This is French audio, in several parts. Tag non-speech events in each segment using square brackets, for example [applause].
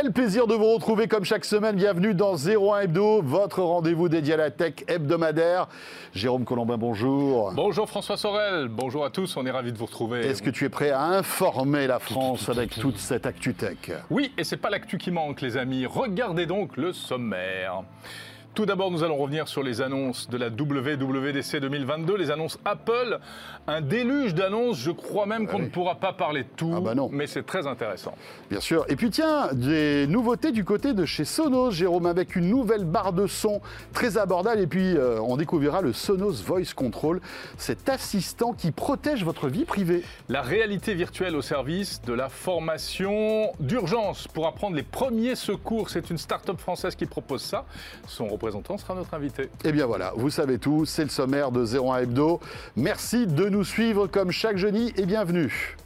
Quel plaisir de vous retrouver comme chaque semaine. Bienvenue dans 01 Hebdo, votre rendez-vous dédié à la tech hebdomadaire. Jérôme Colombin, bonjour. Bonjour François Sorel, bonjour à tous, on est ravis de vous retrouver. Est-ce que tu es prêt à informer la France avec toute cette actu tech? Oui, et c'est pas l'actu qui manque les amis. Regardez donc le sommaire. Tout d'abord, nous allons revenir sur les annonces de la WWDC 2022, les annonces Apple. Un déluge d'annonces, je crois même qu'on ne pourra pas parler de tout, Ah bah non. mais c'est très intéressant. Bien sûr. Et puis tiens, des nouveautés du côté de chez Sonos, Jérôme, avec une nouvelle barre de son très abordable. Et puis euh, on découvrira le Sonos Voice Control, cet assistant qui protège votre vie privée. La réalité virtuelle au service de la formation d'urgence pour apprendre les premiers secours. C'est une start-up française qui propose ça. Son représentant sera notre invité. Et Eh bien voilà, vous savez tout, c'est le sommaire de 01 Hebdo. Merci de nous suivre comme chaque jeudi et bienvenue.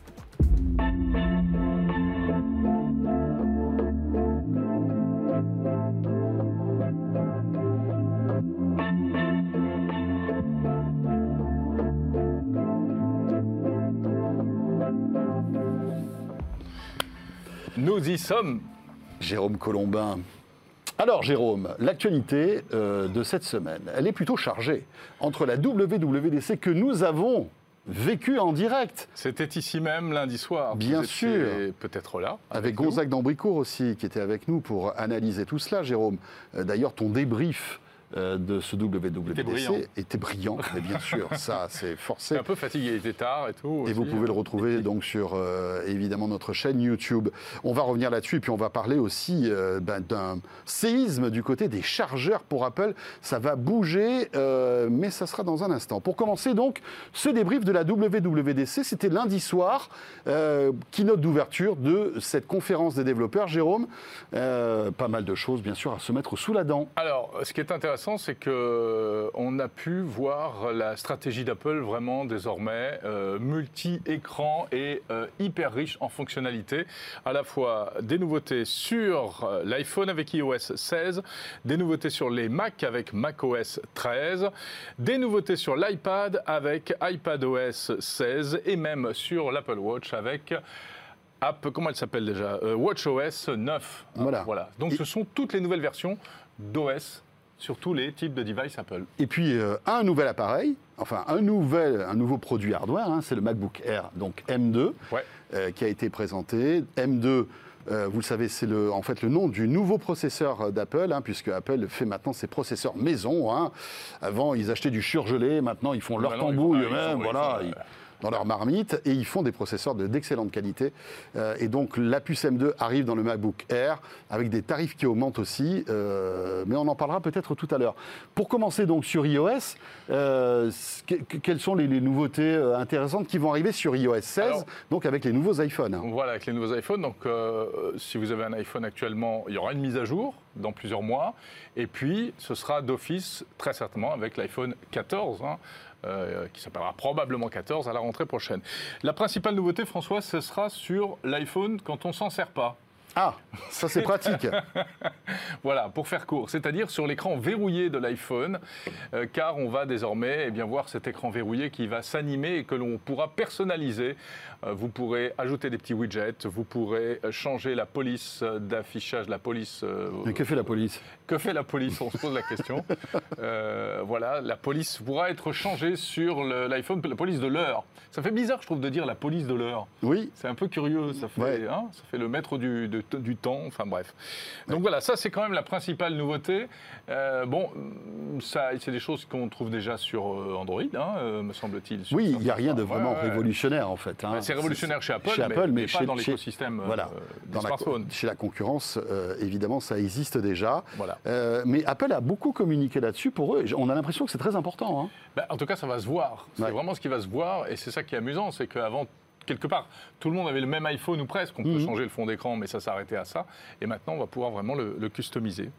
Nous y sommes. Jérôme Colombin. Alors Jérôme, l'actualité euh, de cette semaine, elle est plutôt chargée. Entre la WWDC que nous avons vécue en direct, C'était ici même lundi soir. Bien Vous sûr. Peut-être là. avec nous. Gonzague d'Ambricourt aussi, qui était avec nous pour analyser tout cela, Jérôme. Euh, D'ailleurs, ton débrief euh, de ce WWDC brillant. était brillant, mais bien [laughs] sûr, ça c'est forcé. Un peu fatigué, il était tard et tout. Et vous pouvez le retrouver [laughs] donc sur euh, évidemment notre chaîne YouTube. On va revenir là-dessus et puis on va parler aussi euh, ben, d'un séisme du côté des chargeurs pour Apple. Ça va bouger, mais ça sera dans un instant. Pour commencer donc, ce débrief de la WWDC, c'était lundi soir, keynote d'ouverture de cette conférence des développeurs. Jérôme, pas mal de choses bien sûr à se mettre sous la dent. Alors, ce qui est intéressant, c'est que on a pu voir la stratégie d'Apple vraiment désormais euh, multi-écran et euh, hyper riche en fonctionnalités. À la fois des nouveautés sur euh, l'iPhone avec iOS 16, des nouveautés sur les Mac avec macOS 13, des nouveautés sur l'iPad avec iPadOS 16 et même sur l'Apple Watch avec App, comment elle s'appelle déjà? Euh, WatchOS 9. Voilà. voilà. Donc Et- ce sont toutes les nouvelles versions d'OS sur tous les types de devices Apple. Et puis euh, un nouvel appareil, enfin un, nouvel, un nouveau produit hardware, hein, c'est le MacBook Air, donc M2, Ouais. euh, qui a été présenté. M2, euh, vous le savez, c'est le, en fait le nom du nouveau processeur d'Apple, hein, puisque Apple fait maintenant ses processeurs maison. hein. Avant, ils achetaient du surgelé, maintenant ils font leur Maintenant, ils tambouille ah, ils eux-mêmes, font- ils voilà. font, ils- dans leur marmite et ils font des processeurs de- d'excellente qualité. Euh, et donc la puce M2 arrive dans le MacBook Air avec des tarifs qui augmentent aussi, euh, mais on en parlera peut-être tout à l'heure. Pour commencer donc sur iOS, euh, que- que- quelles sont les, les nouveautés intéressantes qui vont arriver sur iOS 16, Alors- donc avec les nouveaux iPhones Voilà, avec les nouveaux iPhones. Donc, si vous avez un iPhone actuellement, il y aura une mise à jour dans plusieurs mois. Et puis, ce sera d'office, très certainement, avec l'iPhone 14, hein, euh, qui s'appellera probablement 14 à la rentrée prochaine. La principale nouveauté, François, ce sera sur l'iPhone quand on s'en sert pas. Ah, ça c'est pratique. [laughs] Voilà, pour faire court, c'est-à-dire sur l'écran verrouillé de l'iPhone, euh, car on va désormais eh bien, voir cet écran verrouillé qui va s'animer et que l'on pourra personnaliser. Euh, vous pourrez ajouter des petits widgets, vous pourrez euh, changer la police d'affichage, la police. euh, Mais que fait la police? Que fait la police? On se pose la question. [laughs] Voilà, la police pourra être changée sur l'iPhone, la police de l'heure. Ça fait bizarre, je trouve, de dire la police de l'heure. Oui, C'est un peu curieux, ça fait, Ouais. hein, ça fait le maître du, de- du temps, enfin bref. Donc voilà, ça c'est quand même la principale nouveauté. Euh, bon, ça, c'est des choses qu'on trouve déjà sur euh, Android, hein, euh, me semble-t-il. oui, il n'y a rien de Ouais, vraiment ouais. révolutionnaire en fait. hein. Ouais, C'est révolutionnaire chez Apple, chez mais, Apple, mais mais pas chez- dans chez- l'écosystème euh, Voilà, des dans la, smartphones. chez la concurrence, euh, évidemment, ça existe déjà. Voilà. Euh, mais Apple a beaucoup communiqué là-dessus pour eux. On a l'impression que c'est très important. hein. Ben, en tout cas, ça va se voir. C'est Ouais. vraiment ce qui va se voir, et c'est ça qui est amusant, c'est qu'avant, quelque part, tout le monde avait le même iPhone ou presque. On peut Mhm. changer le fond d'écran, mais ça s'arrêtait à ça. Et maintenant, on va pouvoir vraiment le, le customiser.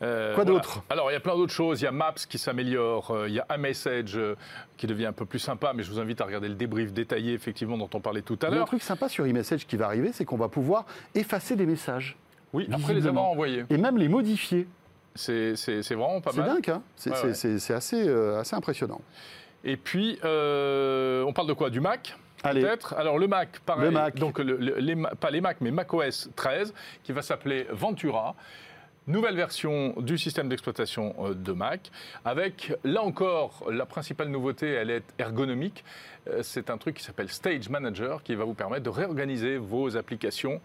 Euh, Quoi voilà. d'autre? Alors, il y a plein d'autres choses. Il y a Maps qui s'améliore, euh, il y a iMessage euh, qui devient un peu plus sympa, mais je vous invite à regarder le débrief détaillé, effectivement, dont on parlait tout à Il y a un l'heure. truc sympa sur iMessage qui va arriver, c'est qu'on va pouvoir effacer des messages Oui, après les avoir envoyés. et même les modifier. C'est c'est- c'est vraiment pas C'est mal. dingue, hein c'est Ouais, c'est- ouais. c'est- c'est assez, assez impressionnant. Et puis, on parle de quoi? Du Mac? Peut-être. Alors le Mac, pareil. Le Mac. Donc le- le- les, pas les Mac, mais macOS 13, qui va s'appeler Ventura. Nouvelle version du système d'exploitation euh, de Mac, avec là encore la principale nouveauté, elle est ergonomique. Euh, C'est un truc qui s'appelle Stage Manager, qui va vous permettre de réorganiser vos applications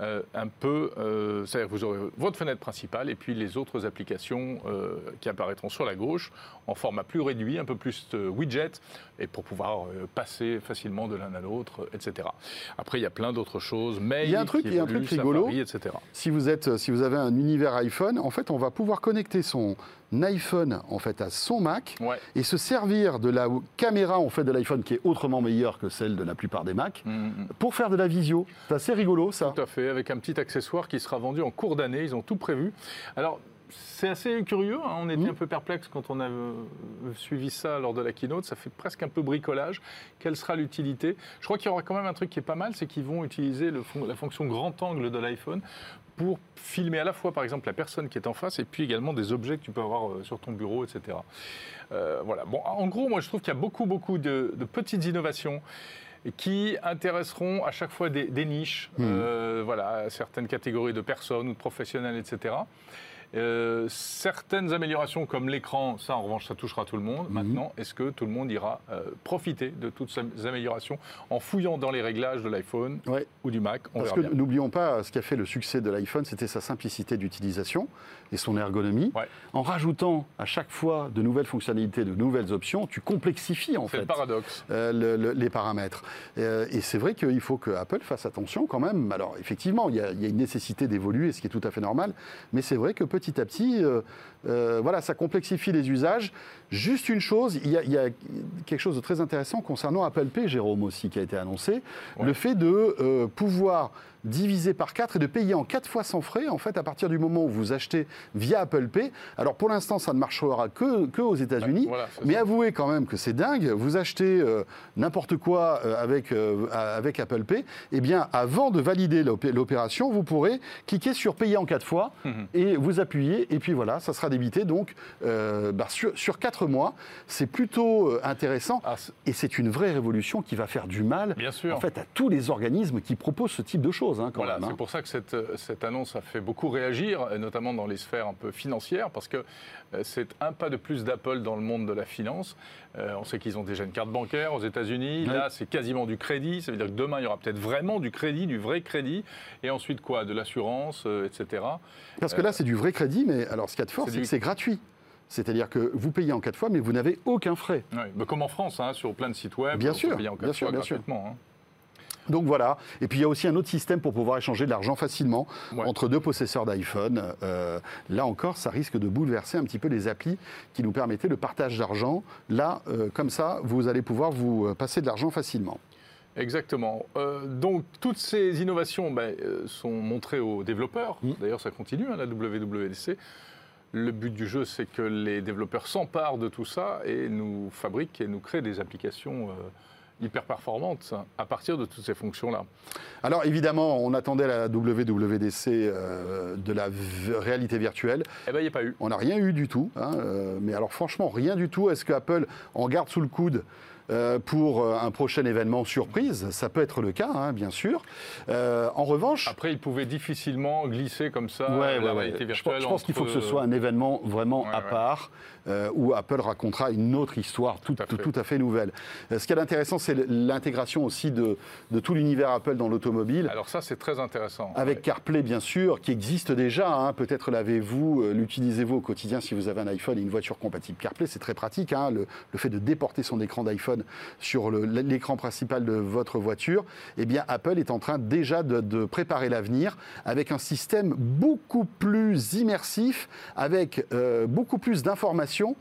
euh, un peu. euh, C'est-à-dire que vous aurez votre fenêtre principale et puis les autres applications euh, qui apparaîtront sur la gauche en format plus réduit, un peu plus widget, et pour pouvoir passer facilement de l'un à l'autre, etc. Après, il y a plein d'autres choses. Mail, Il y a un truc- qui il y a un truc rigolo. Safari, etc. Si vous, êtes, si vous avez un univers iPhone, en fait, on va pouvoir connecter son iPhone en fait, à son Mac Ouais. et se servir de la caméra en fait, de l'iPhone qui est autrement meilleure que celle de la plupart des Macs Mm, mm. pour faire de la visio. C'est assez rigolo ça. Tout à fait, avec un petit accessoire qui sera vendu en cours d'année. Ils ont tout prévu. Alors, c'est assez curieux. hein. On était un peu perplexe quand on a euh, suivi ça lors de la keynote. Ça fait presque un peu bricolage. Quelle sera l'utilité? Je crois qu'il y aura quand même un truc qui est pas mal c'est qu'ils vont utiliser le fon- la fonction grand angle de l'iPhone pour filmer à la fois, par exemple, la personne qui est en face et puis également des objets que tu peux avoir euh, sur ton bureau, etc. Euh, voilà. Bon, en gros, moi, je trouve qu'il y a beaucoup, beaucoup de, de petites innovations qui intéresseront à chaque fois des, des niches, Mhm. euh, voilà, certaines catégories de personnes ou de professionnels, etc. Euh, certaines améliorations comme l'écran, ça en revanche, ça touchera tout le monde. Mhm. Maintenant, est-ce que tout le monde ira euh, profiter de toutes ces améliorations en fouillant dans les réglages de l'iPhone Ouais. ou du Mac? On Parce verra que n'oublions pas, ce qui a fait le succès de l'iPhone, c'était sa simplicité d'utilisation et son ergonomie. Ouais. En rajoutant à chaque fois de nouvelles fonctionnalités, de nouvelles options, tu complexifies en fait le paradoxe. euh, le- le- les paramètres. Et c'est vrai qu'il faut que Apple fasse attention quand même. Alors effectivement, il y a, il y a une nécessité d'évoluer, ce qui est tout à fait normal. Mais c'est vrai que petit à petit, euh, euh, voilà, ça complexifie les usages. Juste une chose, il y, a, il y a quelque chose de très intéressant concernant Apple Pay, Jérôme aussi, qui a été annoncé. Ouais. Le fait de euh, pouvoir diviser par 4 et de payer en 4 fois sans frais, en fait, à partir du moment où vous achetez via Apple Pay. Alors pour l'instant, ça ne marchera que, que aux États-Unis. Voilà, mais ça. avouez quand même que c'est dingue. Vous achetez euh, n'importe quoi euh, avec, euh, avec Apple Pay. Eh bien, avant de valider l'opé- l'opération, vous pourrez cliquer sur payer en 4 fois Mhm. et vous appuyez. Et puis voilà, ça sera débité donc bah, sur, sur 4 mois. C'est plutôt intéressant. Ah, Et c'est une vraie révolution qui va faire du mal bien sûr. en fait, à tous les organismes qui proposent ce type de choses. Hein, quand Voilà, hein. c'est pour ça que cette, cette annonce a fait beaucoup réagir, notamment dans les sphères un peu financières, parce que euh, c'est un pas de plus d'Apple dans le monde de la finance. Euh, on sait qu'ils ont déjà une carte bancaire aux États-Unis. Là, c'est quasiment du crédit. Ça veut dire que demain, il y aura peut-être vraiment du crédit, du vrai crédit. Et ensuite, quoi De l'assurance, euh, etc. Parce que là, c'est du vrai crédit, mais alors ce qu'il y a de fort, c'est du- que c'est gratuit. C'est-à-dire que vous payez en 4 fois, mais vous n'avez aucun frais. Mais comme en France, hein, sur plein de sites web, Bien sûr, payer en quatre bien sûr, fois bien sûr. gratuitement, hein. Donc voilà. Et puis il y a aussi un autre système pour pouvoir échanger de l'argent facilement Ouais. entre deux possesseurs d'iPhone. Euh, là encore, ça risque de bouleverser un petit peu les applis qui nous permettaient le partage d'argent. Là, euh, comme ça, vous allez pouvoir vous euh, passer de l'argent facilement. Exactement. Euh, donc toutes ces innovations ben, sont montrées aux développeurs. Mm. D'ailleurs, ça continue à la WWDC. Le but du jeu, c'est que les développeurs s'emparent de tout ça et nous fabriquent et nous créent des applications euh, hyper performantes à partir de toutes ces fonctions-là. Alors évidemment, on attendait la WWDC euh, de la réalité virtuelle. Eh bien, il n'y a pas eu. On n'a rien eu du tout. hein, euh, mais alors franchement, rien du tout. Est-ce que Apple en garde sous le coude? Euh, pour euh, un prochain événement surprise Ça peut être le cas, hein, bien sûr. Euh, en revanche, Après, ils pouvaient difficilement glisser comme ça Ouais, la ouais, réalité Je, virtuelle. pense- je pense qu'il faut que ce soit un événement vraiment Ouais, à part, euh, où Apple racontera une autre histoire tout, Tout à fait. tout à fait nouvelle. Ce qui est intéressant, c'est l'intégration aussi de, de tout l'univers Apple dans l'automobile. Alors ça, c'est très intéressant. Avec. CarPlay, bien sûr, qui existe déjà. hein. Peut-être l'avez-vous, l'utilisez-vous au quotidien si vous avez un iPhone et une voiture compatible CarPlay. C'est très pratique. hein. Le, le fait de déporter son écran d'iPhone sur l'écran principal de votre voiture, eh Apple est en train déjà de, de préparer l'avenir avec un système beaucoup plus immersif, avec euh, beaucoup plus d'informations.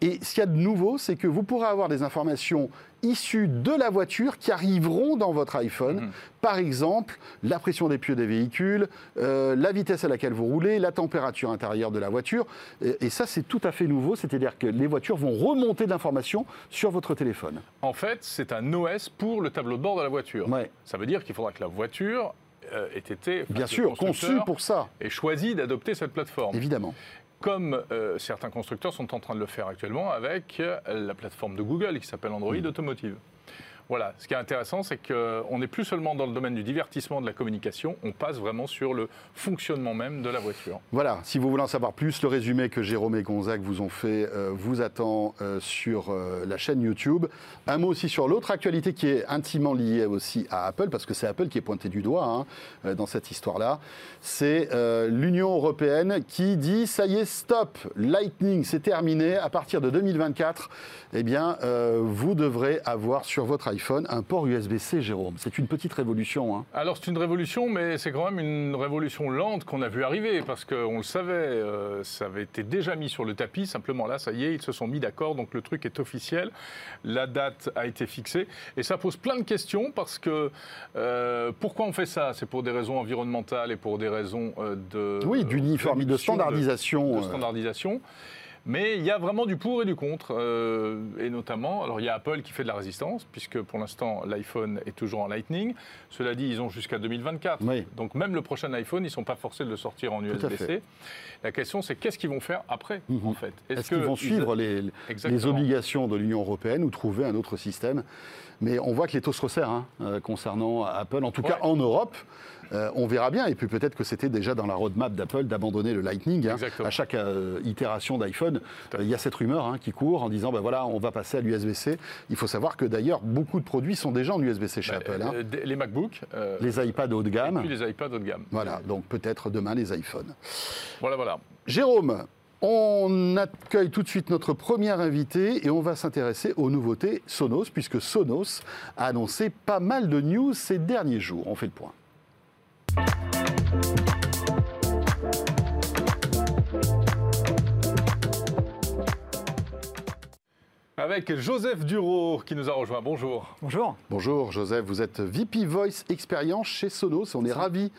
Et ce qu'il y a de nouveau, c'est que vous pourrez avoir des informations issues de la voiture qui arriveront dans votre iPhone. Mhm. Par exemple, la pression des pieux des véhicules, euh, la vitesse à laquelle vous roulez, la température intérieure de la voiture. Et, et ça, c'est tout à fait nouveau. C'est-à-dire que les voitures vont remonter de l'information sur votre téléphone. En fait, c'est un OS pour le tableau de bord de la voiture. Ouais, Ça veut dire qu'il faudra que la voiture euh, ait été, bien sûr, conçu constructeur pour ça, ait choisi d'adopter cette plateforme. évidemment. Comme euh, certains constructeurs sont en train de le faire actuellement avec euh, la plateforme de Google qui s'appelle Android Mm. Automotive. Voilà, ce qui est intéressant, c'est qu'on n'est plus seulement dans le domaine du divertissement, de la communication, on passe vraiment sur le fonctionnement même de la voiture. Voilà, si vous voulez en savoir plus, le résumé que Jérôme et Gonzague vous ont fait euh, vous attend euh, sur euh, la chaîne YouTube. Un mot aussi sur l'autre actualité qui est intimement liée aussi à Apple, parce que c'est Apple qui est pointé du doigt hein, dans cette histoire-là. C'est l'Union européenne qui dit ça y est, stop, Lightning, c'est terminé. À partir de 2024, eh bien, vous devrez avoir sur votre iPhone un port USB-C, Jérôme. C'est une petite révolution. hein. Alors c'est une révolution, mais c'est quand même une révolution lente qu'on a vu arriver, parce qu'on le savait, euh, ça avait été déjà mis sur le tapis, simplement là, ça y est, ils se sont mis d'accord, donc le truc est officiel, la date a été fixée, et ça pose plein de questions, parce que euh, pourquoi on fait ça? C'est pour des raisons environnementales et pour des raisons euh, de... Oui, d'uniformité, de standardisation. de standardisation. Mais il y a vraiment du pour et du contre, euh, et notamment, alors il y a Apple qui fait de la résistance, puisque pour l'instant l'iPhone est toujours en Lightning. Cela dit, ils ont jusqu'à 2024. Oui. Donc même le prochain iPhone, ils ne sont pas forcés de le sortir en. USB-C. La question, c'est qu'est-ce qu'ils vont faire après, Mhm. en fait? Est-ce qu'ils vont ils- suivre les, obligations de l'Union européenne ou trouver un autre système? Mais on voit que les taux se resserrent hein, euh, concernant Apple, en tout cas en Europe. Euh, on verra bien. Et puis peut-être que c'était déjà dans la roadmap d'Apple d'abandonner le Lightning. hein. À chaque euh, itération d'iPhone, euh, il y a cette rumeur hein, qui court en disant ben voilà, on va passer à l'USB-C. Il faut savoir que d'ailleurs, beaucoup de produits sont déjà en USB-C chez Bah, Apple. hein. Les MacBooks, Les iPads haut de et gamme. puis les iPads haut de gamme. Voilà, donc peut-être demain les iPhones. Voilà, voilà. Jérôme, on accueille tout de suite notre premier invité et on va s'intéresser aux nouveautés Sonos, puisque Sonos a annoncé pas mal de news ces derniers jours. On fait le point. Bye. Avec Joseph Duro qui nous a rejoint. Bonjour. Bonjour. Bonjour Joseph, vous êtes VP Voice Experience chez Sonos. On est ravis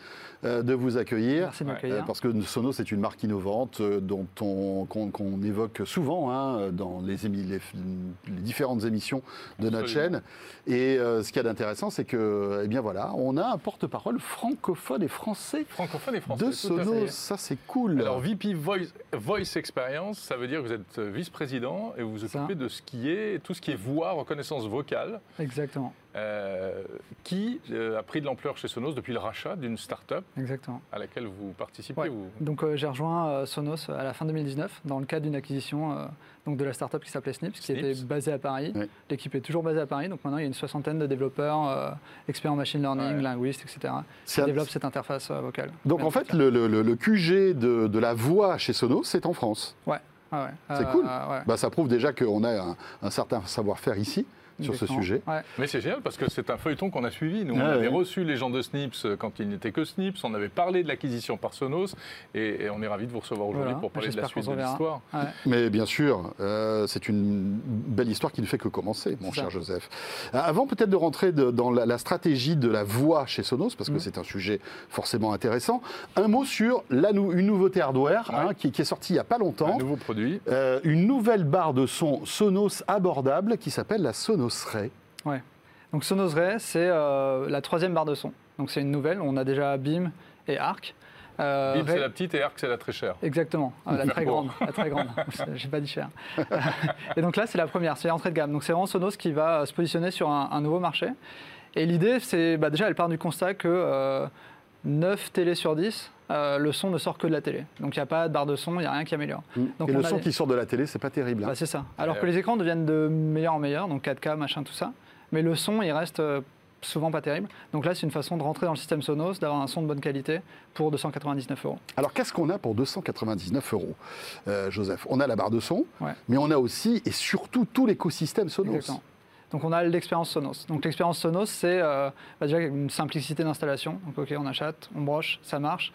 euh, de vous accueillir. Merci de m'accueillir. Euh, parce que Sonos est une marque innovante euh, dont on, qu'on, qu'on évoque souvent hein, dans les, émi- les, les différentes émissions de notre chaîne. Et euh, ce qu'il y a d'intéressant, c'est que, eh bien voilà, on a un porte-parole francophone et français Francophone et français. de. Sonos. Ça, c'est cool. Alors, VP Voice, Voice Experience, ça veut dire que vous êtes vice-président et vous vous Ça. occupez de ce qui est, tout ce qui est voix, reconnaissance vocale, Exactement. euh, qui euh, a pris de l'ampleur chez Sonos depuis le rachat d'une start-up Exactement. à laquelle vous participez. Ouais. vous- Donc euh, j'ai rejoint euh, Sonos à la fin 2019 dans le cadre d'une acquisition euh, donc de la startup qui s'appelait Snips, qui Snips. était basée à Paris. Ouais. L'équipe est toujours basée à Paris, donc maintenant il y a une soixantaine de développeurs, euh, experts en machine learning, Ouais. linguistes, etc. qui un- développent cette interface euh, vocale. Donc en fait, le, le- le- le QG de, de la voix chez Sonos, c'est en France. Ouais. Ah ouais. C'est Euh, cool. ouais. Bah, ça prouve déjà qu'on a un, un certain savoir-faire ici sur ce sujet. Ouais. Mais c'est génial parce que c'est un feuilleton qu'on a suivi. Nous, on Ouais, avait reçu les gens de Snips quand il n'était que Snips. On avait parlé de l'acquisition par Sonos et, et on est ravis de vous recevoir aujourd'hui Voilà. pour parler de la suite de l'histoire. Ouais. Mais bien sûr, euh, c'est une belle histoire qui ne fait que commencer, mon cher ça. Joseph. Euh, Avant peut-être de rentrer de- dans la, la stratégie de la voix chez Sonos, parce que Mhm. c'est un sujet forcément intéressant, un mot sur la nou- une nouveauté hardware Ouais. hein, qui, qui est sortie il n'y a pas Un longtemps. nouveau produit. Euh, une nouvelle barre de son Sonos abordable qui s'appelle la Sonos Ray. Donc Sonos Ray, c'est euh, la troisième barre de son. Donc c'est une nouvelle. On a déjà Beam et Arc. Euh, Bim, Ray- c'est la petite et Arc, c'est la très chère. Exactement, Ah, la très grande, la très grande. [laughs] J'ai pas dit cher. [laughs] et donc là, c'est la première, c'est l'entrée de gamme. Donc c'est vraiment Sonos qui va se positionner sur un, un nouveau marché. Et l'idée, c'est bah, déjà, elle part du constat que euh, 9 télés sur 10, euh, le son ne sort que de la télé. Donc il n'y a pas de barre de son, il n'y a rien qui améliore. Donc Et le son des- qui sort de la télé, c'est pas terrible. hein. Bah, c'est ça. Alors Ouais, que ouais. les écrans deviennent de meilleur en meilleur, donc 4K, machin, tout ça. Mais le son, il reste euh, souvent pas terrible. Donc là, c'est une façon de rentrer dans le système Sonos, d'avoir un son de bonne qualité pour 299 euros. Alors qu'est-ce qu'on a pour 299 euros, euh, Joseph? On a la barre de son, Ouais. mais on a aussi et surtout tout l'écosystème Sonos. Exactement. Donc on a l'expérience Sonos. Donc l'expérience Sonos, c'est euh, bah, déjà une simplicité d'installation. Donc ok, on achète, on broche, ça marche.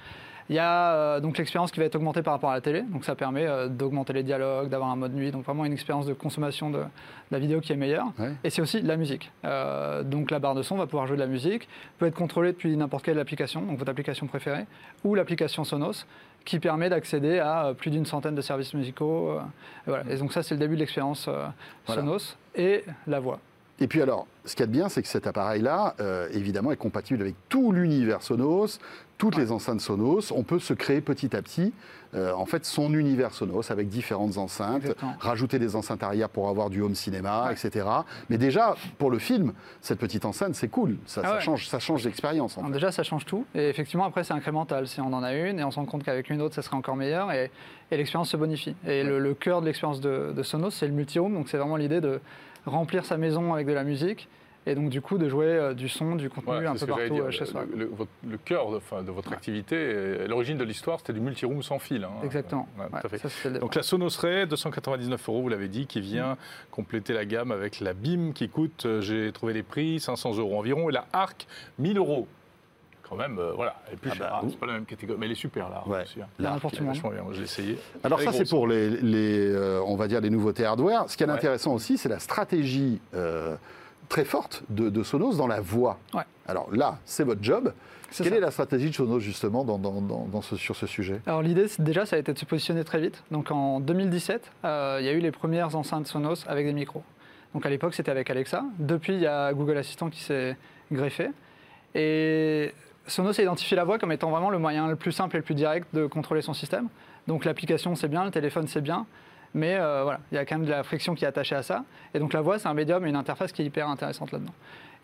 Il y a euh, donc l'expérience qui va être augmentée par rapport à la télé. Donc ça permet euh, d'augmenter les dialogues, d'avoir un mode nuit. Donc vraiment une expérience de consommation de, de la vidéo qui est meilleure. Ouais. Et c'est aussi la musique. Euh, donc la barre de son va pouvoir jouer de la musique, peut être contrôlée depuis n'importe quelle application, donc votre application préférée, ou l'application Sonos, qui permet d'accéder à plus d'une centaine de services musicaux. et, voilà. et donc ça, c'est le début de l'expérience euh, Voilà. Sonos et la voix. Et puis alors, ce qu'il y a de bien, c'est que cet appareil-là, euh, évidemment, est compatible avec tout l'univers Sonos, toutes les enceintes Sonos, on peut se créer petit à petit euh, en fait son univers Sonos avec différentes enceintes, Exactement. rajouter des enceintes arrière pour avoir du home cinéma, etc. Mais déjà, pour le film, cette petite enceinte, c'est cool. Ça, Ah ça change, ça change fait. déjà, ça change tout. Et effectivement, après, c'est incrémental. Si on en a une et on se rend compte qu'avec une autre, ça serait encore meilleur et, et l'expérience se bonifie. Et le, le cœur de l'expérience de, de Sonos, c'est le multi-room. Donc, c'est vraiment l'idée de remplir sa maison avec de la musique et donc, du coup, de jouer euh, du son, du contenu Voilà, un peu partout dire. euh, chez soi. Le, le- votre- le cœur de, enfin, de votre activité, euh, l'origine de l'histoire, c'était du multi-room sans fil. hein. Exactement. Ouais, tout Ouais, à fait. ça, c'était le départ. Donc la Sonos Ray, 299 euros, vous l'avez dit, qui vient compléter la gamme avec la BIM qui coûte, j'ai trouvé les prix, 500 euros environ, et la Arc, 1000 euros. Quand même, euh, voilà, elle est plus Ah chère, bah, hein, c'est pas la même catégorie, mais elle est super là. Ouais. aussi, hein. Est vachement bien, moi je l'ai essayé. Alors ça, est c'est pour les, les, euh, on va dire les nouveautés hardware. Ce qui est Ouais. intéressant aussi, c'est la stratégie euh, très forte de, de Sonos dans la voix. Ouais. Alors là, c'est votre job. Quelle ça. est la stratégie de Sonos justement dans, dans- dans- dans ce- sur ce sujet? Alors l'idée, déjà, ça a été de se positionner très vite. Donc en 2017, euh, il y a eu les premières enceintes Sonos avec des micros. Donc à l'époque, c'était avec Alexa. Depuis, il y a Google Assistant qui s'est greffé. Et Sonos a identifié la voix comme étant vraiment le moyen le plus simple et le plus direct de contrôler son système. Donc l'application, c'est bien, le téléphone, c'est bien. Mais euh, voilà, il y a quand même de la friction qui est attachée à ça. Et donc la voix, c'est un médium et une interface qui est hyper intéressante là-dedans.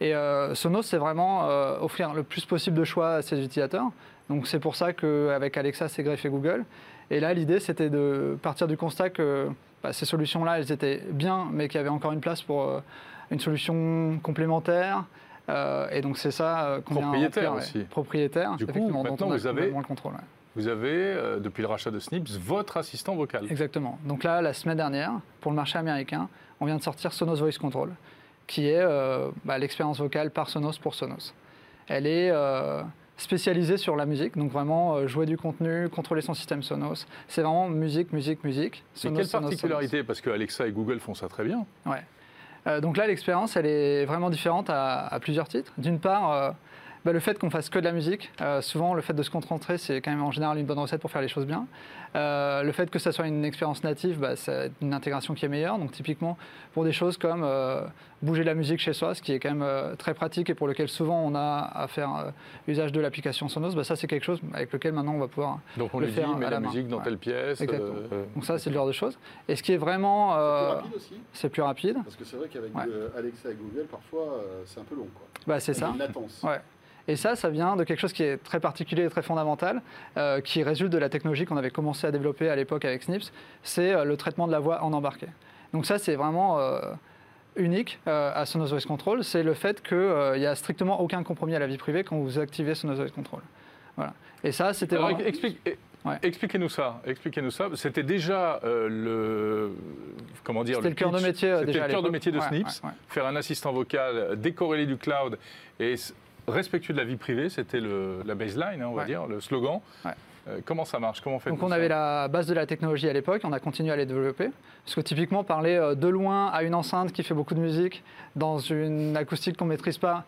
Et euh, Sonos, c'est vraiment euh, offrir le plus possible de choix à ses utilisateurs. Donc c'est pour ça qu'avec Alexa, c'est greffé Google. Et là, l'idée, c'était de partir du constat que bah, ces solutions-là, elles étaient bien, mais qu'il y avait encore une place pour euh, une solution complémentaire. Euh, et donc c'est ça euh, qu'on vient Propriétaire aussi. Propriétaire, Du coup, effectivement, maintenant, dont on a vous avez- complètement le contrôle. ouais. Vous avez, euh, depuis le rachat de Snips, votre assistant vocal. Exactement. Donc là, la semaine dernière, pour le marché américain, on vient de sortir Sonos Voice Control, qui est euh, bah, l'expérience vocale par Sonos pour Sonos. Elle est euh, spécialisée sur la musique, donc vraiment jouer du contenu, contrôler son système Sonos. C'est vraiment musique, musique, musique. Mais Sonos, quelle Sonos, particularité? Parce que Alexa et Google font ça très bien. Ouais. Donc là, l'expérience, elle est vraiment différente à, à plusieurs titres. D'une part, bah, le fait qu'on fasse que de la musique, euh, souvent le fait de se concentrer, c'est quand même en général une bonne recette pour faire les choses bien. Euh, le fait que ça soit une expérience native, bah, c'est une intégration qui est meilleure. Donc typiquement pour des choses comme euh, bouger la musique chez soi, ce qui est quand même euh, très pratique et pour lequel souvent on a à faire euh, usage de l'application Sonos, bah, ça c'est quelque chose avec lequel maintenant on va pouvoir. Donc on Le lui dit, faire mets à la, musique dans Ouais. telle pièce. Exactement. euh, Donc ça c'est le genre de choses. Et ce qui est vraiment, euh, aussi c'est plus rapide. Parce que c'est vrai qu'avec Ouais. Alexa et Google, parfois, euh, c'est un peu long. Quoi. Bah, c'est Il y a ça. une latence. Ouais. Et ça, ça vient de quelque chose qui est très particulier et très fondamental, euh, qui résulte de la technologie qu'on avait commencé à développer à l'époque avec Snips, c'est euh, le traitement de la voix en embarqué. Donc ça, c'est vraiment euh, unique à Sonos Voice Control, c'est le fait qu'il n'y a strictement aucun compromis à la vie privée quand vous activez Sonos Voice Control. Voilà. Et ça, c'était vraiment... explique- eh, Ouais. Expliquez-nous ça. Expliquez-nous ça. C'était déjà euh, le comment dire C'était le cœur de métier C'était le cœur de métier de Ouais, Snips. ouais. Faire un assistant vocal décorrélé du cloud et respectueux de la vie privée, c'était la baseline, hein, on va Ouais. dire, le slogan. Ouais. Euh, comment ça marche? Comment fait Donc on avait la base de la technologie à l'époque, on a continué à les développer. Parce que typiquement, parler euh, de loin à une enceinte qui fait beaucoup de musique, dans une acoustique qu'on ne maîtrise pas,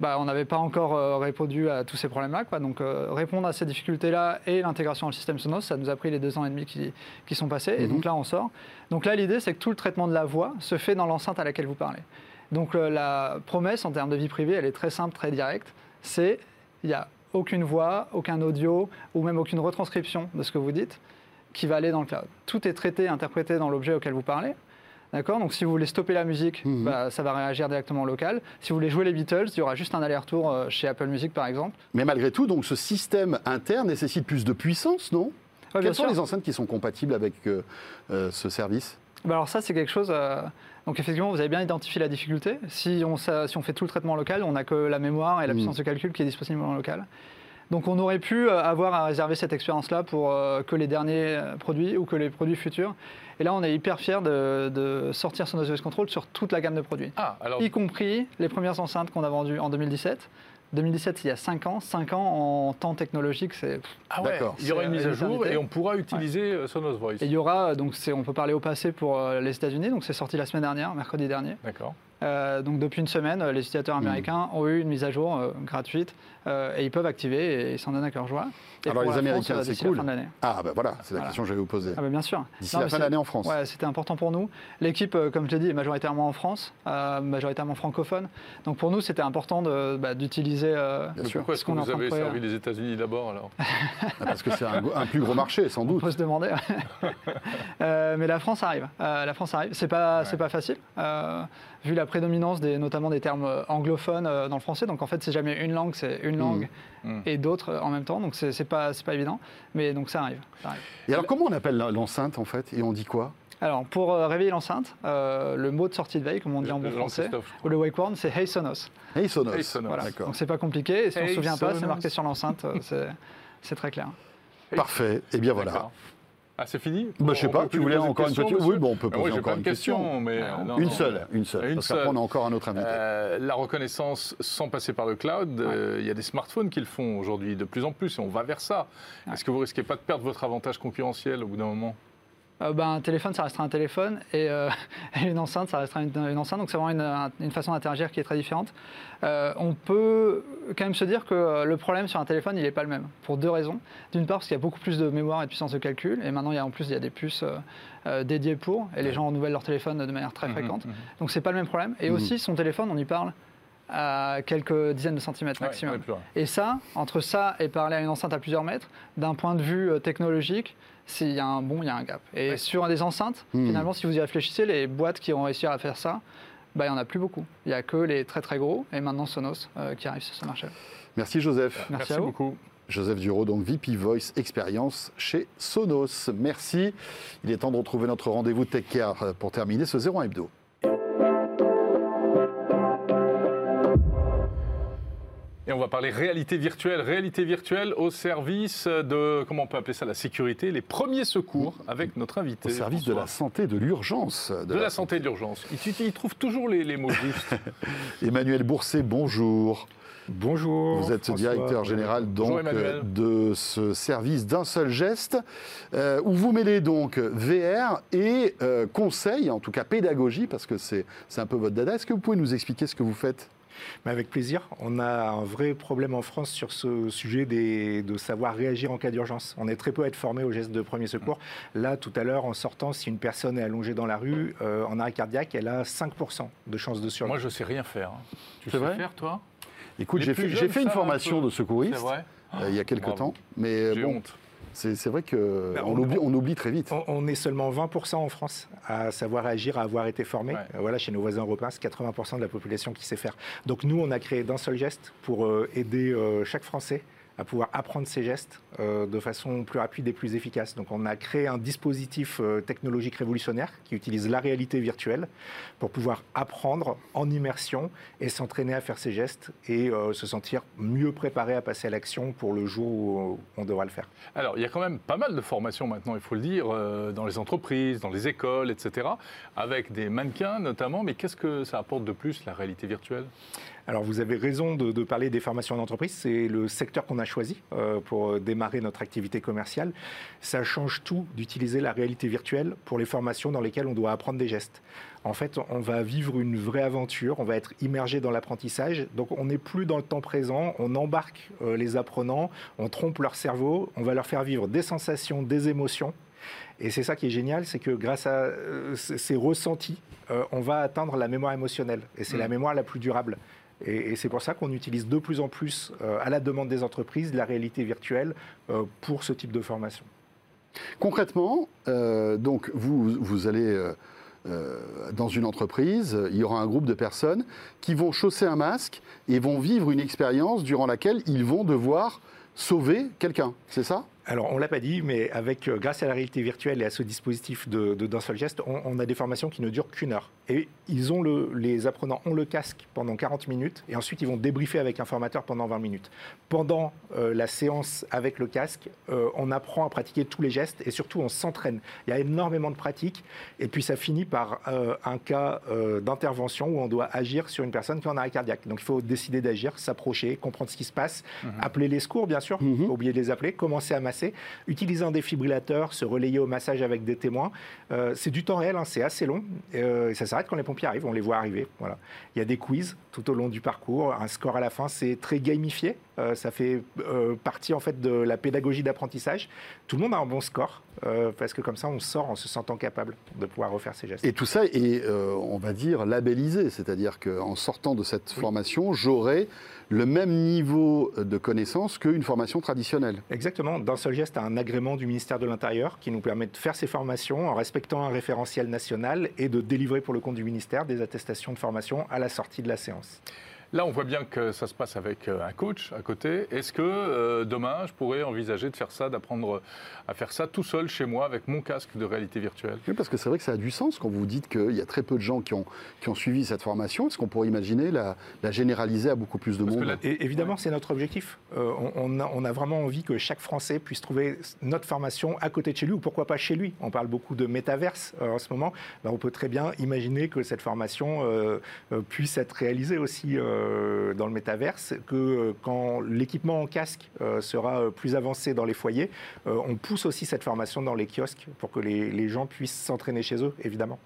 bah, on n'avait pas encore euh, répondu à tous ces problèmes-là. Donc euh, répondre à ces difficultés-là et l'intégration dans le système Sonos, ça nous a pris les deux ans et demi qui, qui sont passés. Et Mhm. donc là, on sort. Donc là, l'idée, c'est que tout le traitement de la voix se fait dans l'enceinte à laquelle vous parlez. Donc la promesse en termes de vie privée, elle est très simple, très directe. C'est il n'y a aucune voix, aucun audio ou même aucune retranscription de ce que vous dites qui va aller dans le cloud. Tout est traité, interprété dans l'objet auquel vous parlez. D'accord? Donc si vous voulez stopper la musique, Mhm. bah, ça va réagir directement en local. Si vous voulez jouer les Beatles, il y aura juste un aller-retour euh, chez Apple Music par exemple. Mais malgré tout, donc, ce système interne nécessite plus de puissance, non? Ouais, bien Quelles sont sûr. les enceintes qui sont compatibles avec euh, euh, ce service? Bah alors ça, c'est quelque chose... euh, Donc effectivement, vous avez bien identifié la difficulté. Si on, ça- si on fait tout le traitement local, on n'a que la mémoire et la Mhm. puissance de calcul qui est disponible en local. Donc on aurait pu euh, avoir à réserver cette expérience-là pour euh, que les derniers euh, produits ou que les produits futurs. Et là, on est hyper fiers de, de sortir Sonos Voice Control sur toute la gamme de produits. Ah, alors y compris les premières enceintes qu'on a vendues en 2017. 2017, il y a 5 ans. 5 ans en temps technologique, c'est... ah ouais, d'accord. il y aura une mise euh, à jour et on pourra utiliser euh, Sonos Voice. Et il y aura, donc c'est- on peut parler au passé pour euh, les États-Unis, donc c'est sorti la semaine dernière, mercredi dernier. D'accord. Euh, donc depuis une semaine, les utilisateurs Hmm. américains ont eu une mise à jour euh, gratuite euh, et ils peuvent activer et ils s'en donnent à cœur joie. Et Alors les Américains, France, euh, c'est cool. la fin de l'année. Ah ben voilà, c'est la Voilà. question que j'allais vous poser. Ah bah bien sûr. D'ici Non, la fin l'année en France. Ouais, c'était important pour nous. L'équipe, euh, comme je l'ai dit, est majoritairement en France, euh, majoritairement francophone. Donc pour nous, c'était important de, bah, d'utiliser euh, Bien Mais sûr. pourquoi ce est-ce que qu'on vous avez servi les États-Unis d'abord alors? Ah, Parce que c'est un, un plus gros marché, sans On doute. peut se demander. [laughs] Euh, mais la France arrive. Euh, la France arrive. C'est pas, c'est pas facile, euh, vu la prédominance des, notamment des termes euh, anglophones euh, dans le français. Donc en fait, c'est jamais une langue, c'est une langue Mm. et d'autres en même temps. Donc c'est, pas, c'est pas évident. Mais donc ça arrive. ça arrive. Et alors comment on appelle l'enceinte en fait? Et on dit quoi? Alors pour euh, réveiller l'enceinte, euh, le mot de sortie de veille, comme on dit en bon français, ou le wake word, c'est Hey Sonos. Hey Sonos. Hey Sonos. Voilà. D'accord. Donc c'est pas compliqué. Et si on Hey se souvient pas, c'est marqué sur l'enceinte. euh, c'est, c'est très clair. Parfait. Et bien voilà. Ah, c'est fini Bah, je sais On pas, tu voulais encore une petite. Oui, bon, on peut Ah oui, poser j'ai encore une question. mais Ah, euh, non, Une non. seule, une seule. Une parce seule. on a encore un autre invité. Euh, la reconnaissance sans passer par le cloud, euh, il y a des smartphones qui le font aujourd'hui de plus en plus et on va vers ça. Ouais. Est-ce que vous risquez pas de perdre votre avantage concurrentiel au bout d'un moment? Euh, ben, un téléphone, ça restera un téléphone, et, euh, [laughs] et une enceinte, ça restera une, une enceinte. Donc c'est vraiment une, un- une façon d'interagir qui est très différente. Euh, on peut quand même se dire que le problème sur un téléphone, il n'est pas le même, pour deux raisons. D'une part, parce qu'il y a beaucoup plus de mémoire et de puissance de calcul, et maintenant, il y a, en plus, il y a des puces dédiées pour, et les gens renouvellent leur téléphone de manière très fréquente. Mhm, mhm. Donc c'est pas le même problème. Et Mhm. aussi, son téléphone, on y parle à quelques dizaines de centimètres maximum. ouais. Et ça, entre ça et parler à une enceinte à plusieurs mètres, d'un point de vue technologique, s'il y a un bon, il y a un gap. Et Ouais. sur des enceintes, Hmm. finalement, si vous y réfléchissez, les boîtes qui ont réussi à faire ça, bah, il n'y en a plus beaucoup. Il n'y a que les très très gros et maintenant Sonos euh, qui arrivent sur ce marché. Merci Joseph. Merci, Merci à vous. beaucoup. Joseph Duro, donc VP Voice Expérience chez Sonos. Merci. Il est temps de retrouver notre rendez-vous Tech Care euh, pour terminer ce 01 Hebdo. Va parler réalité virtuelle, réalité virtuelle au service de, comment on peut appeler ça, la sécurité, les premiers secours avec notre invité. Au service de la santé, de l'urgence. De la santé d'urgence. Il, il trouve toujours les, les mots justes. [laughs] Emmanuel Bourset, bonjour. Bonjour. Vous êtes François. directeur général donc de ce service d'un seul geste, euh, où vous mêlez donc VR et euh, conseil, en tout cas pédagogie, parce que c'est un peu votre dada. Est-ce que vous pouvez nous expliquer ce que vous faites? Mais avec plaisir. On a un vrai problème en France sur ce sujet des- de savoir réagir en cas d'urgence. On est très peu à être formé aux gestes de premier secours. Là, tout à l'heure, en sortant, si une personne est allongée dans la rue euh, en arrêt cardiaque, elle a 5% de chances de survie. Moi, je sais rien faire. hein. Tu sais vrai faire, toi? Écoute, j'ai fait, jeunes une formation de secouriste C'est vrai euh, il y a quelques Bravo. temps, mais euh, J'ai bon, honte. C'est vrai que Bah, oublie, on oublie très vite. On, on est seulement 20% en France à savoir agir, à avoir été formé. Ouais. Euh, Voilà, chez nos voisins européens, c'est 80% de la population qui sait faire. Donc nous, on a créé d'un seul geste pour euh, aider euh, chaque Français à pouvoir apprendre ces gestes euh, de façon plus rapide et plus efficace. Donc on a créé un dispositif euh, technologique révolutionnaire qui utilise la réalité virtuelle pour pouvoir apprendre en immersion et s'entraîner à faire ces gestes et euh, se sentir mieux préparé à passer à l'action pour le jour où on devra le faire. Alors, il y a quand même pas mal de formations maintenant, il faut le dire, dans les entreprises, dans les écoles, etc., avec des mannequins notamment. Mais qu'est-ce que ça apporte de plus, la réalité virtuelle? Alors vous avez raison de, de parler des formations en entreprise, c'est le secteur qu'on a choisi euh, pour démarrer notre activité commerciale. Ça change tout d'utiliser la réalité virtuelle pour les formations dans lesquelles on doit apprendre des gestes. En fait, on va vivre une vraie aventure, on va être immergé dans l'apprentissage, donc on n'est plus dans le temps présent, on embarque euh, les apprenants, on trompe leur cerveau, on va leur faire vivre des sensations, des émotions. Et c'est ça qui est génial, c'est que grâce à euh, ces ressentis, euh, on va atteindre la mémoire émotionnelle. Et c'est Mm. la mémoire la plus durable. Et, c'est pour ça qu'on utilise de plus en plus, euh, à la demande des entreprises, la réalité virtuelle euh, pour ce type de formation. Concrètement, euh, vous, allez dans une entreprise, il y aura un groupe de personnes qui vont chausser un masque et vont vivre une expérience durant laquelle ils vont devoir sauver quelqu'un, c'est ça? Alors, on l'a pas dit, mais avec, euh, grâce à la réalité virtuelle et à ce dispositif de, de- d'un seul geste, on, on a des formations qui ne durent qu'une heure. Et ils ont le, les apprenants ont le casque pendant 40 minutes, et ensuite ils vont débriefer avec un formateur pendant 20 minutes. Pendant euh, la séance avec le casque, euh, on apprend à pratiquer tous les gestes, et surtout on s'entraîne. Il y a énormément de pratiques, et puis ça finit par euh, un cas d'intervention où on doit agir sur une personne qui est en arrêt cardiaque. Donc il faut décider d'agir, s'approcher, comprendre ce qui se passe, appeler les secours, bien sûr, Mhm. oublier de les appeler, commencer à masser déplacer, utiliser un défibrillateur, se relayer au massage avec des témoins. Euh, c'est du temps réel, hein, c'est assez long. Euh, et ça s'arrête quand les pompiers arrivent, on les voit arriver. Voilà. Il y a des quiz tout au long du parcours, un score à la fin, c'est très gamifié. Euh, ça fait partie en fait de la pédagogie d'apprentissage. Tout le monde a un bon score parce que comme ça, on sort en se sentant capable de pouvoir refaire ses gestes. Et tout ça est, on va dire, labellisé, c'est-à-dire qu'en sortant de cette formation, j'aurai le même niveau de connaissance qu'une formation traditionnelle. Exactement. D'un seul geste, un agrément du ministère de l'Intérieur qui nous permet de faire ces formations en respectant un référentiel national et de délivrer pour le compte du ministère des attestations de formation à la sortie de la séance. Là, on voit bien que ça se passe avec euh, un coach à côté. Est-ce que euh, demain, je pourrais envisager de faire ça, d'apprendre à faire ça tout seul chez moi avec mon casque de réalité virtuelle? Oui, parce que c'est vrai que ça a du sens quand vous dites qu'il y a très peu de gens qui ont, qui ont suivi cette formation. Est-ce qu'on pourrait imaginer la, généraliser à beaucoup plus de monde? Et Évidemment, c'est notre objectif. Euh, on, a, on, a, vraiment envie que chaque Français puisse trouver notre formation à côté de chez lui ou pourquoi pas chez lui. On parle beaucoup de métaverse en ce moment. Ben, on peut très bien imaginer que cette formation puisse être réalisée aussi euh, dans le métaverse que euh, quand l'équipement en casque euh, sera plus avancé dans les foyers, on pousse aussi cette formation dans les kiosques pour que les gens puissent s'entraîner chez eux, évidemment.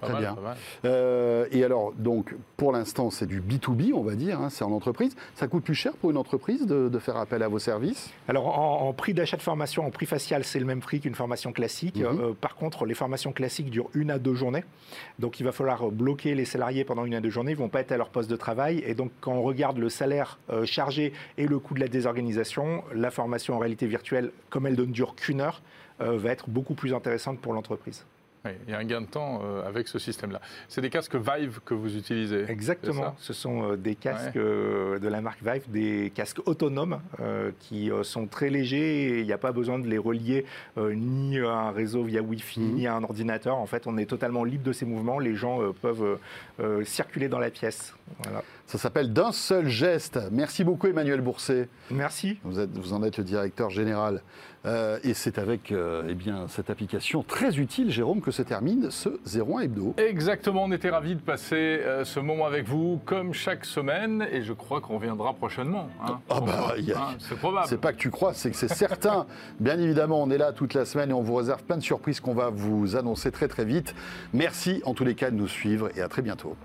Très bien. Euh, et alors, donc, pour l'instant, c'est du B2B, on va dire, hein, c'est en entreprise. Ça coûte plus cher pour une entreprise de, faire appel à vos services? Alors, en, prix d'achat de formation, en prix facial, c'est le même prix qu'une formation classique. Mhm. Euh, par contre, les formations classiques durent une à deux journées. Donc, il va falloir bloquer les salariés pendant une à deux journées. Ils ne vont pas être à leur poste de travail. Et donc, quand on regarde le salaire euh, chargé et le coût de la désorganisation, la formation en réalité virtuelle, comme elle ne dure qu'une heure, va être beaucoup plus intéressante pour l'entreprise. Oui, il y a un gain de temps euh, avec ce système-là. C'est des casques Vive que vous utilisez Exactement. Ce sont euh, des casques euh, de la marque Vive, des casques autonomes qui sont très légers et il n'y a pas besoin de les relier ni à un réseau via Wi-Fi, mhm. ni à un ordinateur. En fait, on est totalement libre de ces mouvements. Les gens peuvent circuler dans la pièce. Ça s'appelle D'un seul geste. Merci beaucoup, Emmanuel Bourset. Merci. Vous, êtes, vous en êtes le directeur général. Euh, et c'est avec euh, eh bien, cette application très utile, Jérôme, que se termine ce 01 Hebdo. Exactement, on était ravis de passer euh, ce moment avec vous, comme chaque semaine, et je crois qu'on reviendra prochainement. Hein. ah bah, hein, c'est probable. C'est pas que tu crois, c'est que c'est certain. Bien évidemment, on est là toute la semaine et on vous réserve plein de surprises qu'on va vous annoncer très très vite. Merci en tous les cas de nous suivre et à très bientôt.